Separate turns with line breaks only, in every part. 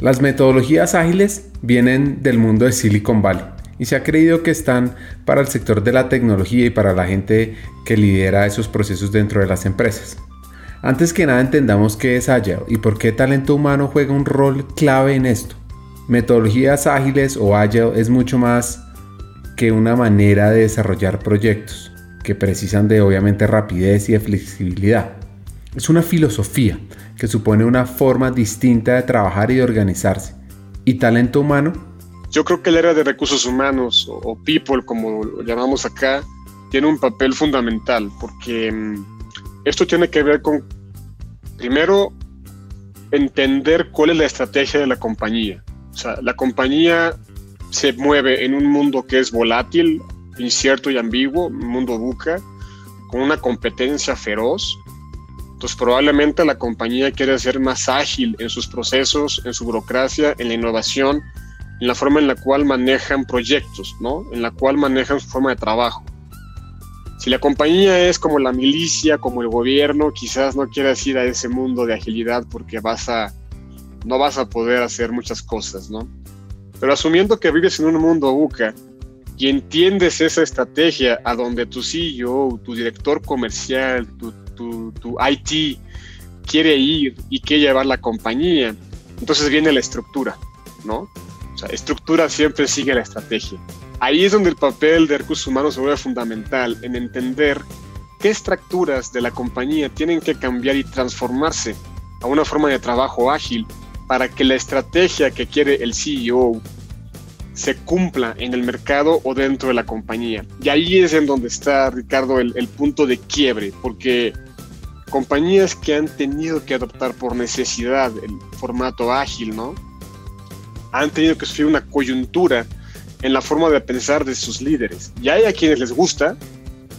Las metodologías ágiles vienen del mundo de Silicon Valley y se ha creído que están para el sector de la tecnología y para la gente que lidera esos procesos dentro de las empresas. Antes que nada entendamos qué es Agile y por qué talento humano juega un rol clave en esto. Metodologías ágiles o Agile es mucho más que una manera de desarrollar proyectos que precisan de obviamente rapidez y flexibilidad. Es una filosofía que supone una forma distinta de trabajar y de organizarse. ¿Y talento humano?
Yo creo que el área de recursos humanos o, people, como lo llamamos acá, tiene un papel fundamental porque mm, esto tiene que ver con, primero, entender cuál es la estrategia de la compañía. O sea, la compañía se mueve en un mundo que es volátil, incierto y ambiguo, un mundo buca, con una competencia feroz. Entonces probablemente la compañía quiere ser más ágil en sus procesos, en su burocracia, en la innovación, en la forma en la cual manejan proyectos, ¿no? En la cual manejan su forma de trabajo. Si la compañía es como la milicia, como el gobierno, quizás no quieras ir a ese mundo de agilidad porque vas a, no vas a poder hacer muchas cosas, ¿no? Pero asumiendo que vives en un mundo buca y entiendes esa estrategia a donde tu CEO, tu director comercial, tu, tu, tu IT quiere ir y quiere llevar la compañía, entonces viene la estructura, ¿no? O sea, estructura siempre sigue la estrategia. Ahí es donde el papel de recursos humanos se vuelve fundamental en entender qué estructuras de la compañía tienen que cambiar y transformarse a una forma de trabajo ágil para que la estrategia que quiere el CEO se cumpla en el mercado o dentro de la compañía. Y ahí es en donde está, Ricardo, el, punto de quiebre, porque compañías que han tenido que adoptar por necesidad el formato ágil, ¿no? Han tenido que sufrir una coyuntura en la forma de pensar de sus líderes. Y hay a quienes les gusta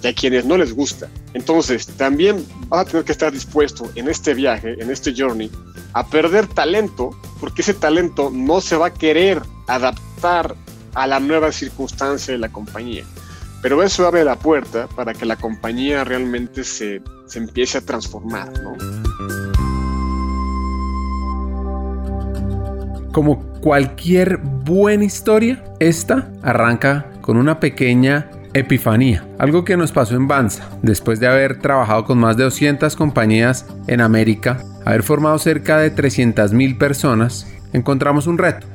y a quienes no les gusta. Entonces, también vas a tener que estar dispuesto en este viaje, en este journey, a perder talento, porque ese talento no se va a querer adaptar a la nueva circunstancia de la compañía. Pero eso abre la puerta para que la compañía realmente se, se empiece a transformar, ¿no?
Como cualquier buena historia, esta arranca con una pequeña epifanía, algo que nos pasó en Banza, después de haber trabajado con más de 200 compañías en América, haber formado cerca de 300.000 personas, encontramos un reto,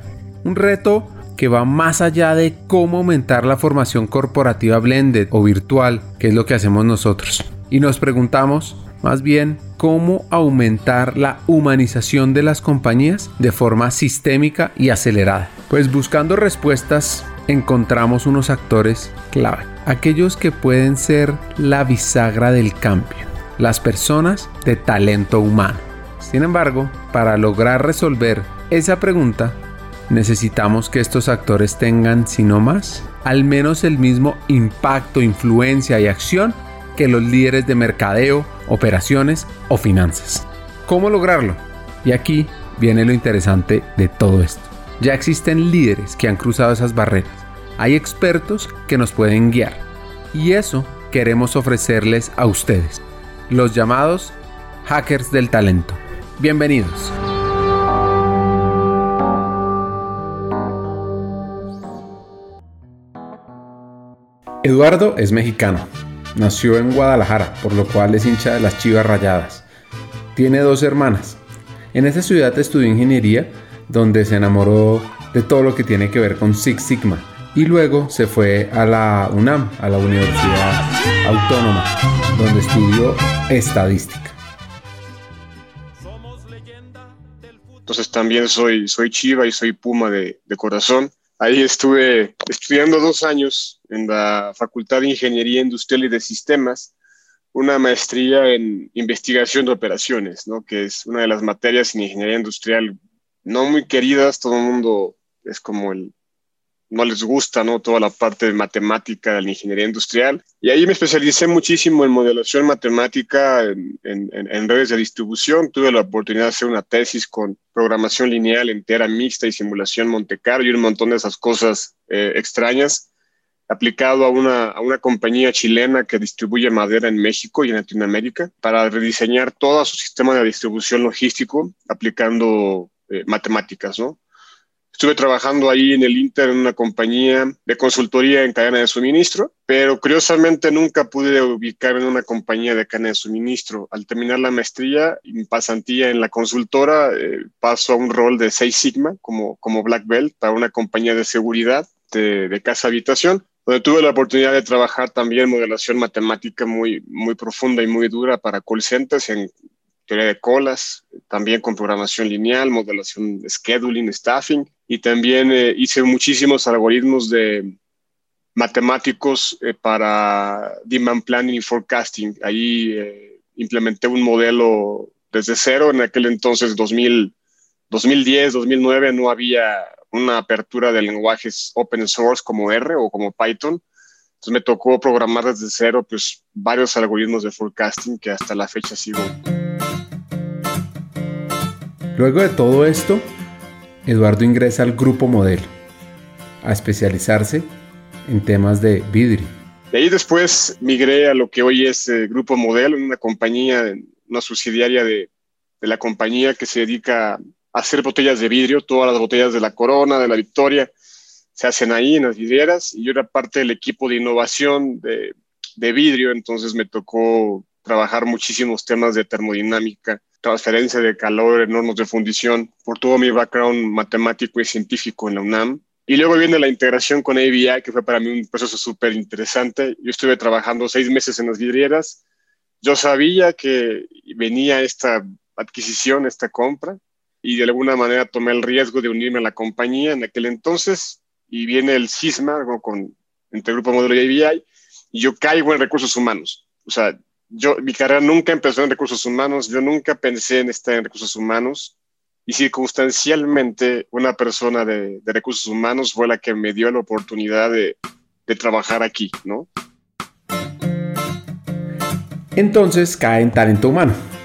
un reto que va más allá de cómo aumentar la formación corporativa blended o virtual, que es lo que hacemos nosotros. Y nos preguntamos, más bien, cómo aumentar la humanización de las compañías de forma sistémica y acelerada. Pues buscando respuestas encontramos unos actores clave, aquellos que pueden ser la bisagra del cambio, las personas de talento humano. Sin embargo, para lograr resolver esa pregunta, necesitamos que estos actores tengan, si no más, al menos el mismo impacto, influencia y acción que los líderes de mercadeo, operaciones o finanzas. ¿Cómo lograrlo? Y aquí viene lo interesante de todo esto. Ya existen líderes que han cruzado esas barreras. Hay expertos que nos pueden guiar. Y eso queremos ofrecerles a ustedes, los llamados hackers del talento. Bienvenidos. Eduardo es mexicano, Nació en Guadalajara, por lo cual es hincha de las Chivas Rayadas. Tiene dos hermanas. En esa ciudad estudió ingeniería, donde se enamoró de todo lo que tiene que ver con Six Sigma. Y luego se fue a la UNAM, a la Universidad Autónoma, donde estudió estadística.
Entonces también soy, soy Chiva y soy Puma de, de corazón. Ahí estuve estudiando dos años en la Facultad de Ingeniería Industrial y de Sistemas, una maestría en investigación de operaciones, ¿no? que es una de las materias en ingeniería industrial no muy queridas, todo el mundo es como el, no les gusta ¿no? toda la parte de matemática de la ingeniería industrial. Y ahí me especialicé muchísimo en modelación matemática en, en, redes de distribución. Tuve la oportunidad de hacer una tesis con programación lineal entera mixta y simulación Monte Carlo y un montón de esas cosas eh, extrañas aplicado a una, a una compañía chilena que distribuye madera en México y en Latinoamérica para rediseñar todo su sistema de distribución logístico aplicando eh, matemáticas, ¿no? Estuve trabajando ahí en el Inter en una compañía de consultoría en cadena de suministro, pero curiosamente nunca pude ubicarme en una compañía de cadena de suministro. Al terminar la maestría y pasantía en la consultora, eh, paso a un rol de Seis Sigma como, como Black Belt para una compañía de seguridad de, de casa habitación donde tuve la oportunidad de trabajar también modelación matemática muy, muy profunda y muy dura para call centers en teoría de colas, también con programación lineal, modelación de scheduling, staffing, y también eh, hice muchísimos algoritmos de matemáticos eh, para demand planning y forecasting. Ahí eh, implementé un modelo desde cero, en aquel entonces 2000, 2010, 2009 no había una apertura de lenguajes open source como R o como Python. Entonces me tocó programar desde cero pues varios algoritmos de forecasting que hasta la fecha sigo.
Luego de todo esto, Eduardo ingresa al grupo modelo a especializarse en temas de vidrio.
De ahí después migré a lo que hoy es eh, Grupo Modelo, una compañía, una subsidiaria de, de la compañía que se dedica hacer botellas de vidrio, todas las botellas de la Corona, de la Victoria, se hacen ahí en las vidrieras y yo era parte del equipo de innovación de, de vidrio, entonces me tocó trabajar muchísimos temas de termodinámica, transferencia de calor en hornos de fundición, por todo mi background matemático y científico en la UNAM. Y luego viene la integración con ABI, que fue para mí un proceso súper interesante. Yo estuve trabajando seis meses en las vidrieras. Yo sabía que venía esta adquisición, esta compra, y de alguna manera tomé el riesgo de unirme a la compañía en aquel entonces y viene el CISMA con, entre Grupo Modelo y ABI y yo caigo en recursos humanos. O sea, yo, mi carrera nunca empezó en recursos humanos, yo nunca pensé en estar en recursos humanos y circunstancialmente una persona de, recursos humanos fue la que me dio la oportunidad de, de trabajar aquí, ¿no?
Entonces cae en talento humano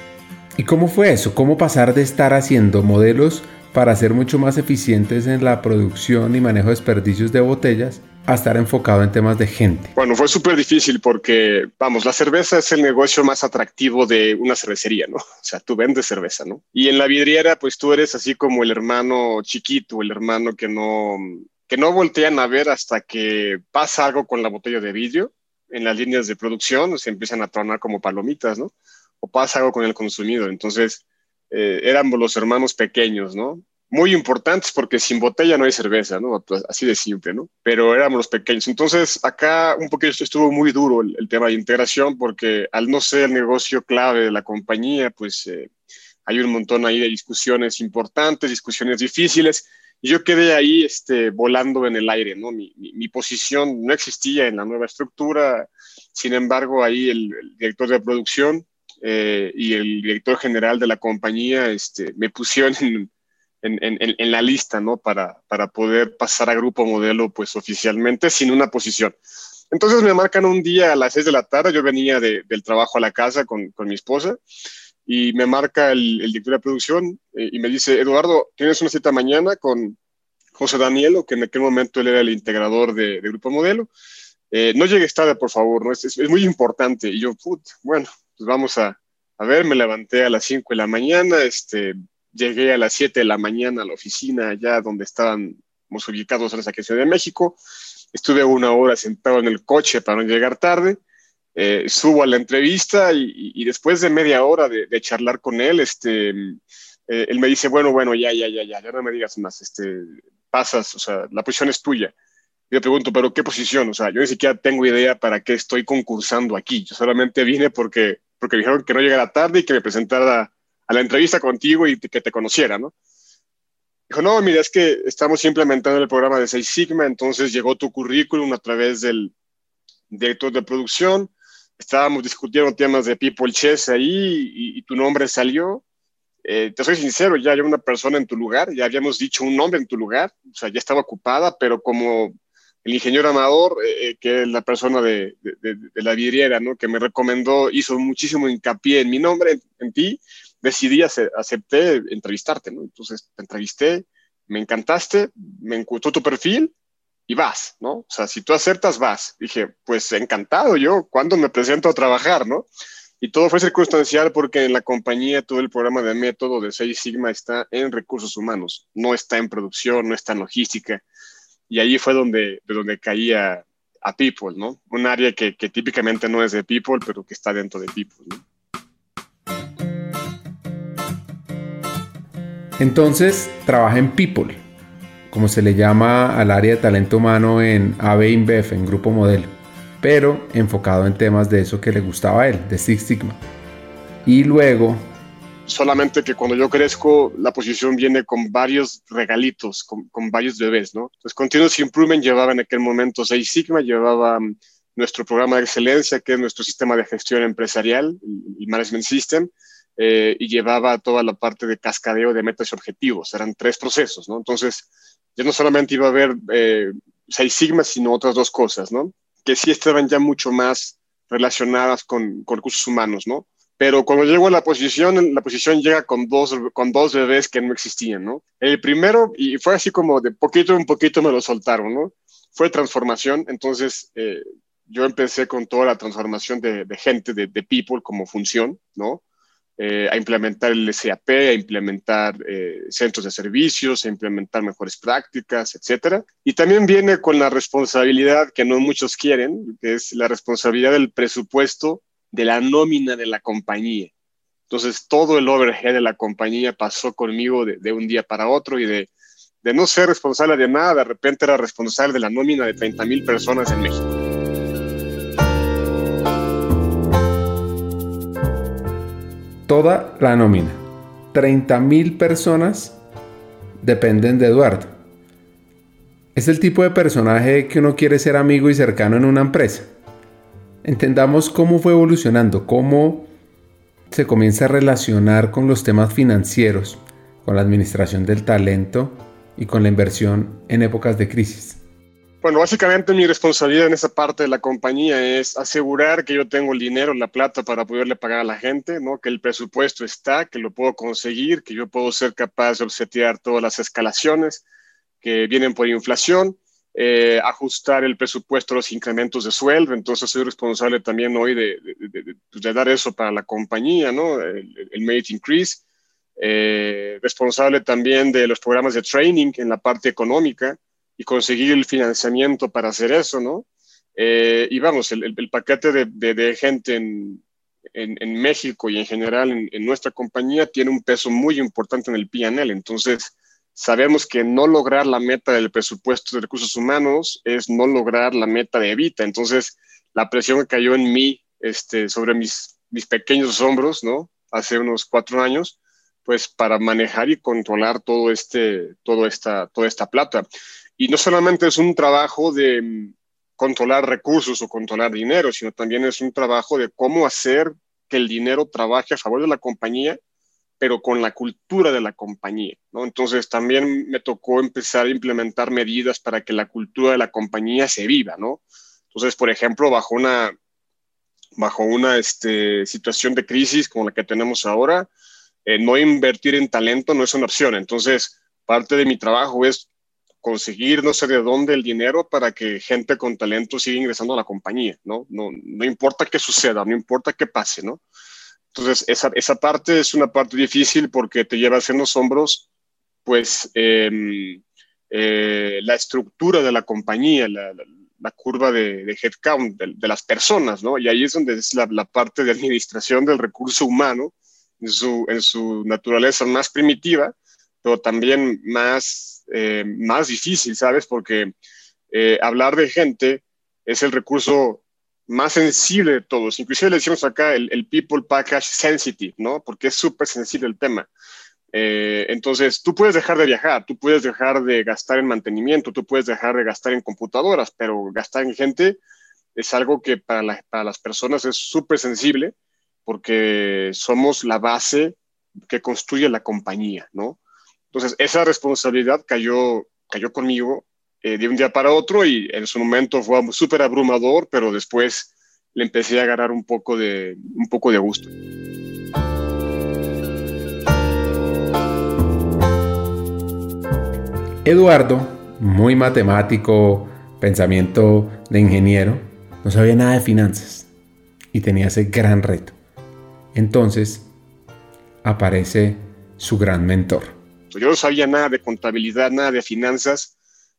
¿Y cómo fue eso? ¿Cómo pasar de estar haciendo modelos para ser mucho más eficientes en la producción y manejo de desperdicios de botellas a estar enfocado en temas de gente?
Bueno, fue súper difícil porque, vamos, la cerveza es el negocio más atractivo de una cervecería, ¿no? O sea, tú vendes cerveza, ¿no? Y en la vidriera, pues tú eres así como el hermano chiquito, el hermano que no, que no voltean a ver hasta que pasa algo con la botella de vidrio en las líneas de producción, se empiezan a tronar como palomitas, ¿no? O pasa algo con el consumidor. Entonces, eh, éramos los hermanos pequeños, ¿no? Muy importantes porque sin botella no hay cerveza, ¿no? Pues, así de simple, ¿no? Pero éramos los pequeños. Entonces, acá un poquito estuvo muy duro el, tema de integración porque al no ser el negocio clave de la compañía, pues eh, hay un montón ahí de discusiones importantes, discusiones difíciles. Y yo quedé ahí este, volando en el aire, ¿no? Mi, mi, posición no existía en la nueva estructura. Sin embargo, ahí el director de producción eh, y el director general de la compañía este, me pusieron en, en, en, la lista, ¿no? Para, para poder pasar a grupo modelo, pues oficialmente, sin una posición. Entonces me marcan un día a las 6 de la tarde, yo venía de, del trabajo a la casa con, con mi esposa, y me marca el, el director de producción eh, y me dice, Eduardo, tienes una cita mañana con José Danielo, que en aquel momento él era el integrador de, de Grupo Modelo. Eh, no llegues tarde, por favor, ¿no? Es, es, es muy importante. Y yo, put, bueno, pues vamos a, a ver, me levanté a las 5 de la mañana, este, llegué a las 7 de la mañana a la oficina allá donde estábamos ubicados en la Ciudad de México, estuve una hora sentado en el coche para no llegar tarde, eh, subo a la entrevista y, y, después de media hora de, de charlar con él, este, eh, él me dice, bueno, bueno, ya, ya, ya, ya, ya no me digas más, este, pasas, o sea, la posición es tuya. Yo pregunto, ¿pero qué posición? O sea, yo ni siquiera tengo idea para qué estoy concursando aquí. Yo solamente vine porque porque dijeron que no llegara tarde y que me presentara a la entrevista contigo y que te conociera, ¿no? Dijo, no, mira, es que estamos implementando el programa de Seis Sigma, entonces llegó tu currículum a través del director de producción, estábamos discutiendo temas de People Chess ahí y, y tu nombre salió. Eh, te soy sincero, ya había una persona en tu lugar, ya habíamos dicho un nombre en tu lugar, o sea, ya estaba ocupada, pero como el ingeniero Amador, eh, eh, que es la persona de, la vidriera, ¿no? que me recomendó, hizo muchísimo hincapié en mi nombre, en, ti, decidí, acepté entrevistarte, ¿no? Entonces te entrevisté, me encantaste, me gustó tu perfil y vas, ¿no? O sea, si tú acertas, vas. Dije, pues encantado yo, ¿cuándo me presento a trabajar, no? Y todo fue circunstancial porque en la compañía todo el programa de método de Seis Sigma está en recursos humanos, no está en producción, no está en logística. Y ahí fue donde, de donde caía a People, ¿no? Un área que, que, típicamente no es de People, pero que está dentro de People, ¿no?
Entonces, trabaja en People, como se le llama al área de talento humano en AB InBev, en Grupo Modelo pero enfocado en temas de eso que le gustaba a él, de Six Sigma. Y luego...
Solamente que cuando yo crezco, la posición viene con varios regalitos, con, varios bebés, ¿no? Entonces, Continuous Improvement llevaba en aquel momento Six Sigma, llevaba mm, nuestro programa de excelencia, que es nuestro sistema de gestión empresarial, el Management System, eh, y llevaba toda la parte de cascadeo de metas y objetivos. Eran tres procesos, ¿no? Entonces, yo no solamente iba a ver eh, Seis Sigma, sino otras dos cosas, ¿no? que sí estaban ya mucho más relacionadas con, recursos humanos, ¿no? Pero cuando llego a la posición, la posición llega con dos, con dos bebés que no existían, ¿no? El primero, y fue así como de poquito en poquito me lo soltaron, ¿no? Fue transformación, entonces eh, yo empecé con toda la transformación de, gente, de, de, people como función, ¿no? Eh, a implementar el SAP, a implementar eh, centros de servicios, a implementar mejores prácticas, etcétera. Y también viene con la responsabilidad que no muchos quieren, que es la responsabilidad del presupuesto de la nómina de la compañía. Entonces, todo el overhead de la compañía pasó conmigo de, un día para otro y de, de, no ser responsable de nada, de repente era responsable de la nómina de 30 mil personas en México.
toda la nómina. 30.000 personas dependen de Eduardo. Es el tipo de personaje que uno quiere ser amigo y cercano en una empresa. Entendamos cómo fue evolucionando, cómo se comienza a relacionar con los temas financieros, con la administración del talento y con la inversión en épocas de crisis.
Bueno, básicamente mi responsabilidad en esa parte de la compañía es asegurar que yo tengo el dinero, la plata para poderle pagar a la gente, ¿no? que el presupuesto está, que lo puedo conseguir, que yo puedo ser capaz de obsetear todas las escalaciones que vienen por inflación, eh, ajustar el presupuesto a los incrementos de sueldo. Entonces soy responsable también hoy de, pues, dar eso para la compañía, ¿no? el, el merit increase. Eh, responsable también de los programas de training en la parte económica y conseguir el financiamiento para hacer eso, ¿no? Eh, y vamos, el, paquete de, de, gente en, en, México y en general en, nuestra compañía tiene un peso muy importante en el PNL. Entonces, sabemos que no lograr la meta del presupuesto de recursos humanos es no lograr la meta de Evita. Entonces, la presión que cayó en mí este, sobre mis, mis pequeños hombros, ¿no? Hace unos cuatro años, pues para manejar y controlar todo este, todo esta, toda esta plata. Y no solamente es un trabajo de mm, controlar recursos o controlar dinero, sino también es un trabajo de cómo hacer que el dinero trabaje a favor de la compañía, pero con la cultura de la compañía. ¿no? Entonces también me tocó empezar a implementar medidas para que la cultura de la compañía se viva. ¿no? Entonces, por ejemplo, bajo una, bajo una este, situación de crisis como la que tenemos ahora, eh, no invertir en talento no es una opción. Entonces, parte de mi trabajo es conseguir no sé de dónde el dinero para que gente con talento siga ingresando a la compañía, ¿no? No, no importa qué suceda, no importa qué pase, ¿no? Entonces, esa, esa parte es una parte difícil porque te llevas en los hombros, pues, em, eh, la estructura de la compañía, la, curva de, headcount de, las personas, ¿no? Y ahí es donde es la, la, parte de administración del recurso humano en su, en su naturaleza más primitiva, pero también más eh, más difícil, ¿sabes? Porque eh, hablar de gente es el recurso más sensible de todos. Inclusive le decimos acá el, People Package Sensitive, ¿no? Porque es súper sensible el tema. Eh, entonces, tú puedes dejar de viajar, tú puedes dejar de gastar en mantenimiento, tú puedes dejar de gastar en computadoras, pero gastar en gente es algo que para, para las personas es súper sensible porque somos la base que construye la compañía, ¿no? Entonces, esa responsabilidad cayó, cayó conmigo eh, de un día para otro y en su momento fue súper abrumador, pero después le empecé a agarrar un poco de, un poco de gusto.
Eduardo, muy matemático, pensamiento de ingeniero, no sabía nada de finanzas y tenía ese gran reto. Entonces aparece su gran mentor.
Yo no sabía nada de contabilidad, nada de finanzas.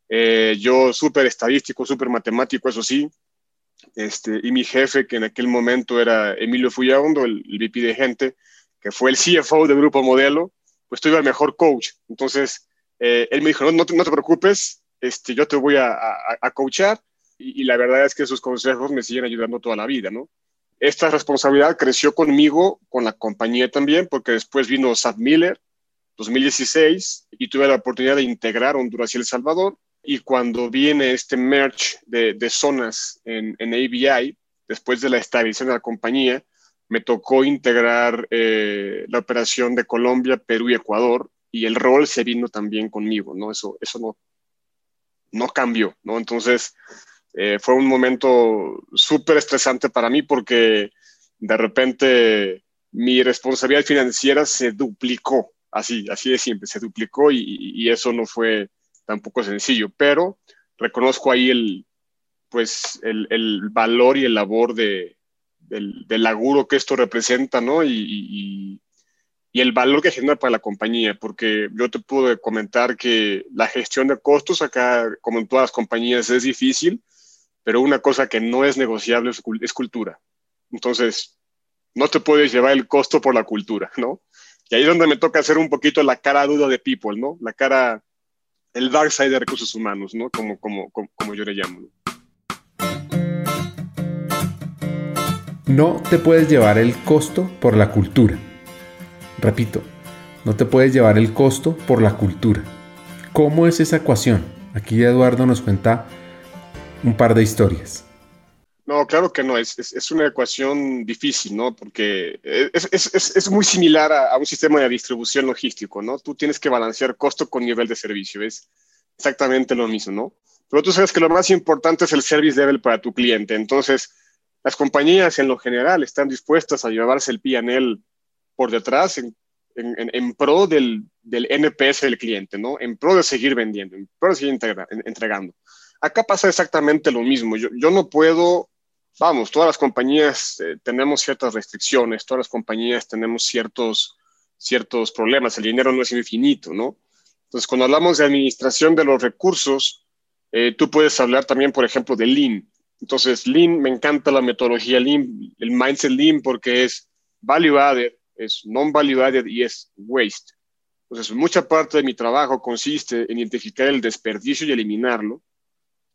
Eh, yo súper estadístico, súper matemático, eso sí. Este, y mi jefe, que en aquel momento era Emilio Fuyaondo, el, el VP de gente, que fue el CFO del Grupo Modelo, pues tuve el mejor coach. Entonces, eh, él me dijo, no, no, te, preocupes, este, yo te voy a, a, coachar. Y, y, la verdad es que sus consejos me siguen ayudando toda la vida, ¿no? Esta responsabilidad creció conmigo, con la compañía también, porque después vino Sad Miller, 2016, y tuve la oportunidad de integrar Honduras y El Salvador. Y cuando viene este merge de, zonas en, en ABI, después de la estabilización de la compañía, me tocó integrar eh, la operación de Colombia, Perú y Ecuador, y el rol se vino también conmigo, ¿no? Eso, eso no, no cambió, ¿no? Entonces, eh, fue un momento súper estresante para mí porque de repente mi responsabilidad financiera se duplicó, así, así de simple, se duplicó y eso no fue tampoco sencillo, pero reconozco ahí el, pues, el, el valor y el labor de, del, del laburo que esto representa, ¿no? Y, y, el valor que genera para la compañía, porque yo te puedo comentar que la gestión de costos acá, como en todas las compañías, es difícil, pero una cosa que no es negociable es, cultura. Entonces, no te puedes llevar el costo por la cultura, ¿no? Y ahí es donde me toca hacer un poquito la cara duda de people, ¿no? La cara, el dark side de recursos humanos, ¿no? Como, como, como, como yo le llamo. ¿no?
No te puedes llevar el costo por la cultura. Repito, no te puedes llevar el costo por la cultura. ¿Cómo es esa ecuación? Aquí Eduardo nos cuenta un par de historias.
No, claro que no, es, es, una ecuación difícil, ¿no? Porque es, es muy similar a, un sistema de distribución logístico, ¿no? Tú tienes que balancear costo con nivel de servicio, es exactamente lo mismo, ¿no? Pero tú sabes que lo más importante es el service level para tu cliente, entonces las compañías en lo general están dispuestas a llevarse el PNL por detrás en, en, en pro del, del, NPS del cliente, ¿no? En pro de seguir vendiendo, en pro de seguir entregando. Acá pasa exactamente lo mismo. Yo, yo no puedo, vamos, todas las compañías eh, tenemos ciertas restricciones, todas las compañías tenemos ciertos, ciertos problemas, el dinero no es infinito, ¿no? Entonces, cuando hablamos de administración de los recursos, eh, tú puedes hablar también, por ejemplo, de Lean. Entonces, Lean, me encanta la metodología Lean, el mindset Lean, porque es value added, es non-value added y es waste. Entonces, mucha parte de mi trabajo consiste en identificar el desperdicio y eliminarlo,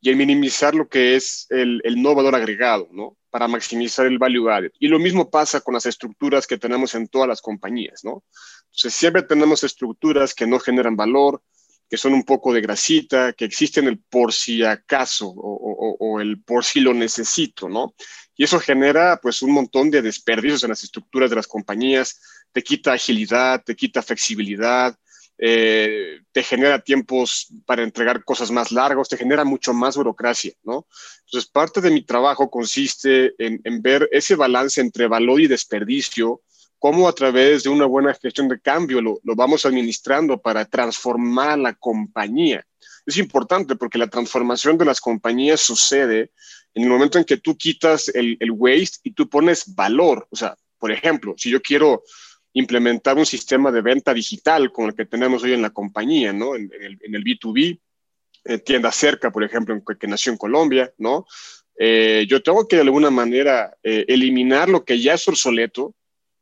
y en minimizar lo que es el, el no valor agregado, ¿no? Para maximizar el value added. Y lo mismo pasa con las estructuras que tenemos en todas las compañías, ¿no? Entonces, siempre tenemos estructuras que no generan valor, que son un poco de grasita, que existen el por si acaso o, o, o, el por si lo necesito, ¿no? Y eso genera pues un montón de desperdicios en las estructuras de las compañías, te quita agilidad, te quita flexibilidad, eh, te genera tiempos para entregar cosas más largos, te genera mucho más burocracia, ¿no? Entonces, parte de mi trabajo consiste en, en ver ese balance entre valor y desperdicio, cómo a través de una buena gestión de cambio lo, lo, vamos administrando para transformar la compañía. Es importante porque la transformación de las compañías sucede en el momento en que tú quitas el, el waste y tú pones valor. O sea, por ejemplo, si yo quiero implementar un sistema de venta digital como el que tenemos hoy en la compañía, ¿no? En, en, el, en el, B2B, eh, tienda cerca, por ejemplo, en, que nació en Colombia, ¿no? Eh, yo tengo que de alguna manera eh, eliminar lo que ya es obsoleto,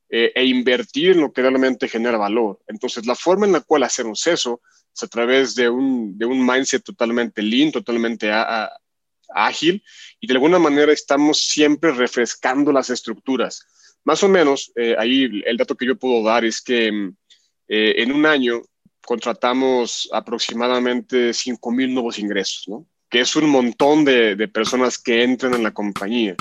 e invertir en lo que realmente genera valor. Entonces, la forma en la cual hacemos eso es a través de un, de un mindset totalmente lean, totalmente ágil, y de alguna manera estamos siempre refrescando las estructuras. Más o menos, eh, ahí el dato que yo puedo dar es que eh, en un año contratamos aproximadamente 5 mil nuevos ingresos, ¿no? que es un montón de, de personas que entran en la compañía.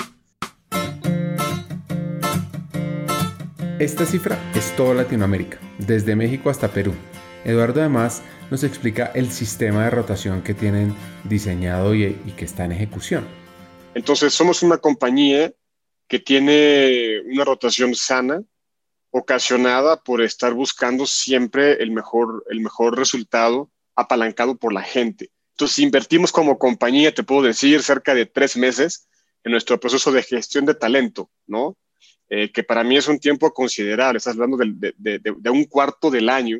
Esta cifra es toda Latinoamérica, desde México hasta Perú. Eduardo además nos explica el sistema de rotación que tienen diseñado y, y, que está en ejecución.
Entonces somos una compañía que tiene una rotación sana, ocasionada por estar buscando siempre el mejor, el mejor resultado apalancado por la gente. Entonces invertimos como compañía, te puedo decir, cerca de tres meses en nuestro proceso de gestión de talento, ¿no? eh, que para mí es un tiempo considerable, estás hablando de, un cuarto del año,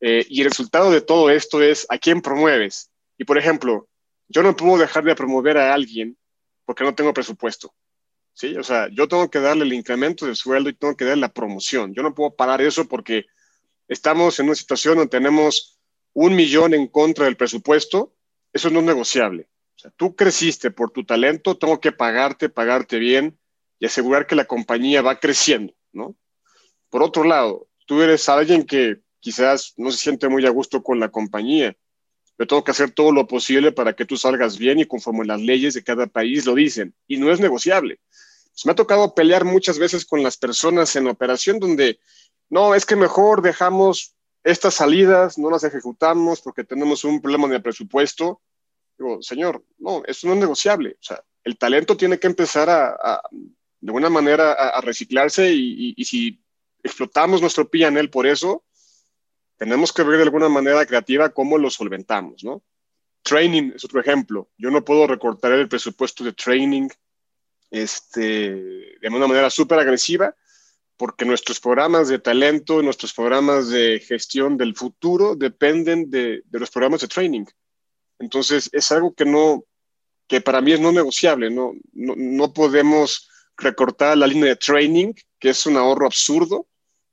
eh, y el resultado de todo esto es a quién promueves. Y por ejemplo, yo no puedo dejar de promover a alguien porque no tengo presupuesto. ¿Sí? O sea, yo tengo que darle el incremento de sueldo y tengo que darle la promoción. Yo no puedo parar eso porque estamos en una situación donde tenemos un millón en contra del presupuesto. Eso no es negociable. O sea, tú creciste por tu talento, tengo que pagarte, pagarte bien y asegurar que la compañía va creciendo, ¿no? Por otro lado, tú eres alguien que quizás no se siente muy a gusto con la compañía. Yo tengo que hacer todo lo posible para que tú salgas bien y conforme las leyes de cada país lo dicen. Y no es negociable. Pues me ha tocado pelear muchas veces con las personas en operación donde, no, es que mejor dejamos estas salidas, no las ejecutamos porque tenemos un problema de presupuesto. Digo, señor, no, eso no es negociable. O sea, el talento tiene que empezar a, de alguna manera, a, reciclarse y, si explotamos nuestro él por eso, tenemos que ver de alguna manera creativa cómo lo solventamos, ¿no? Training es otro ejemplo. Yo no puedo recortar el presupuesto de training este, de una manera súper agresiva, porque nuestros programas de talento, nuestros programas de gestión del futuro dependen de, de, los programas de training. Entonces, es algo que no, que para mí es no negociable, no, no, no podemos recortar la línea de training, que es un ahorro absurdo,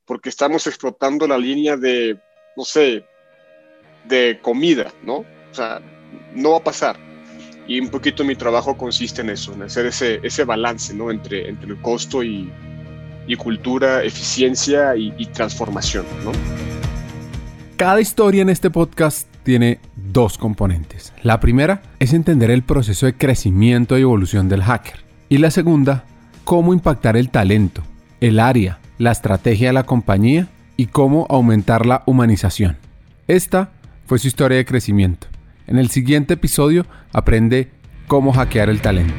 porque estamos explotando la línea de no sé, de comida, ¿no? O sea, no va a pasar. Y un poquito mi trabajo consiste en eso, en hacer ese, ese balance, ¿no? Entre, entre el costo y, y cultura, eficiencia y, y transformación, ¿no?
Cada historia en este podcast tiene dos componentes. La primera es entender el proceso de crecimiento y evolución del hacker. Y la segunda, cómo impactar el talento, el área, la estrategia de la compañía y cómo aumentar la humanización. Esta fue su historia de crecimiento. En el siguiente episodio aprende cómo hackear el talento.